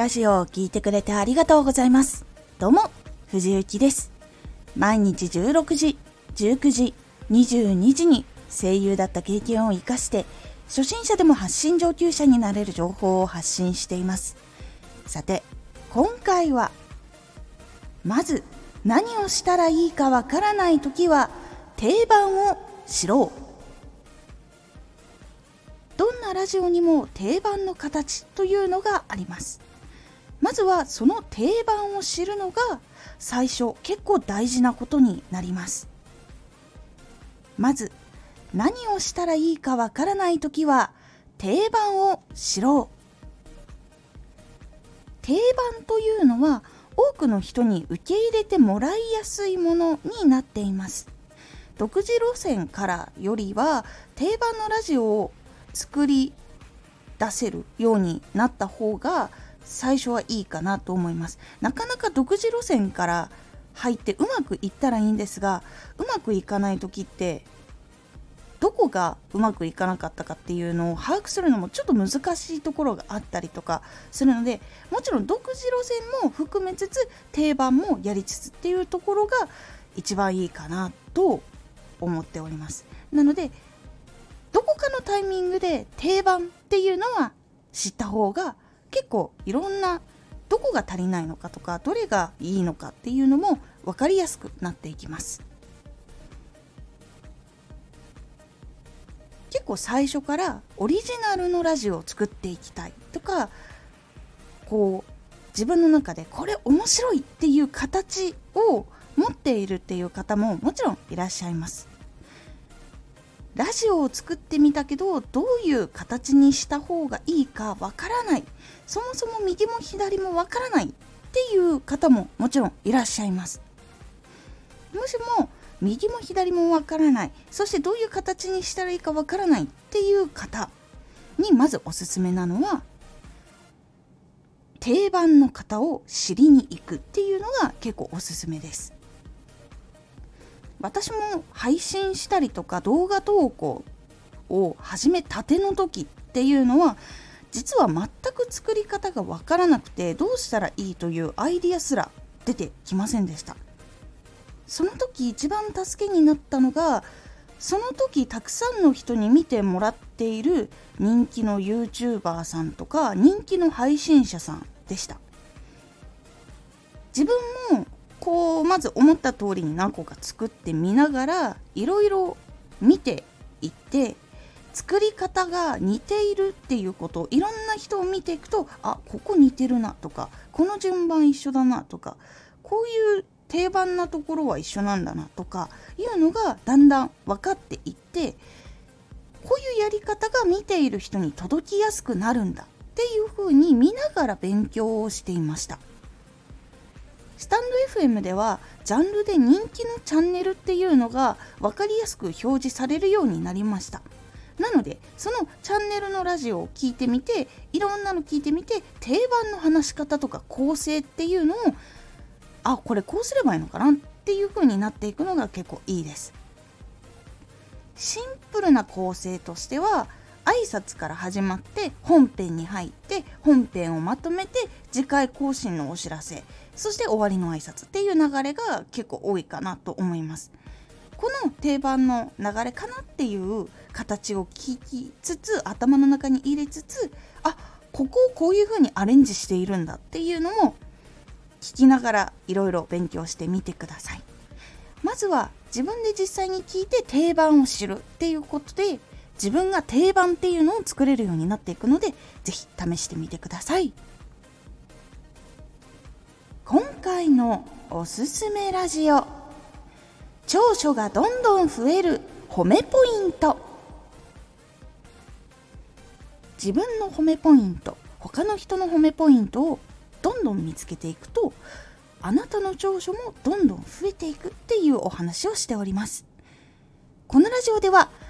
ラジオを聴いてくれてありがとうございます。どうも、藤幸です。毎日16時、19時、22時に声優だった経験を活かして、初心者でも発信上級者になれる情報を発信しています。さて、今回は、まず何をしたらいいかわからない時は定番を知ろう。どんなラジオにも定番の形というのがあります。まずはその定番を知るのが最初結構大事なことになります。まず何をしたらいいかわからない時は定番を知ろう。定番というのは多くの人に受け入れてもらいやすいものになっています。独自路線からよりは定番のラジオを作り出せるようになった方が最初はいいかなと思います。なかなか独自路線から入ってうまくいったらいいんですがうまくいかない時ってどこがうまくいかなかったかっていうのを把握するのもちょっと難しいところがあったりとかするのでもちろん独自路線も含めつつ定番もやりつつっていうところが一番いいかなと思っております。なのでどこかのタイミングで定番っていうのは知った方が結構いろんなどこが足りないのかとかどれがいいのかっていうのも分かりやすくなっていきます。結構最初からオリジナルのラジオを作っていきたいとかこう自分の中でこれ面白いっていう形を持っているっていう方ももちろんいらっしゃいます。ラジオを作ってみたけどどういう形にした方がいいかわからない。そもそも右も左もわからないっていう方ももちろんいらっしゃいます。もしも右も左もわからない。そしてどういう形にしたらいいかわからないっていう方にまずおすすめなのは定番の方を知りに行くっていうのが結構おすすめです。私も配信したりとか動画投稿を始めたての時っていうのは実は全く作り方がわからなくてどうしたらいいというアイディアすら出てきませんでした。その時一番助けになったのがその時たくさんの人に見てもらっている人気の YouTuber さんとか人気の配信者さんでした。自分もこうまず思った通りに何個か作ってみながらいろいろ見ていって作り方が似ているっていうことをいろんな人を見ていくとあここ似てるなとかこの順番一緒だなとかこういう定番なところは一緒なんだなとかいうのがだんだん分かっていってこういうやり方が見ている人に届きやすくなるんだっていうふうに見ながら勉強をしていました。スタンド FM ではジャンルで人気のチャンネルっていうのが分かりやすく表示されるようになりました。なのでそのチャンネルのラジオを聞いてみていろんなの聞いてみて定番の話し方とか構成っていうのをあこれこうすればいいのかなっていう風になっていくのが結構いいです。シンプルな構成としては挨拶から始まって本編に入って本編をまとめて次回更新のお知らせ。そして終わりの挨拶っていう流れが結構多いかなと思います。この定番の流れかなっていう形を聞きつつ頭の中に入れつつあここをこういう風にアレンジしているんだっていうのも聞きながらいろいろ勉強してみてください。まずは自分で実際に聞いて定番を知るっていうことで自分が定番っていうのを作れるようになっていくので是非試してみてください。今回のおすすめラジオ。長所がどんどん増える褒めポイント。自分の褒めポイント他の人の褒めポイントをどんどん見つけていくとあなたの長所もどんどん増えていくっていうお話をしております。このラジオでは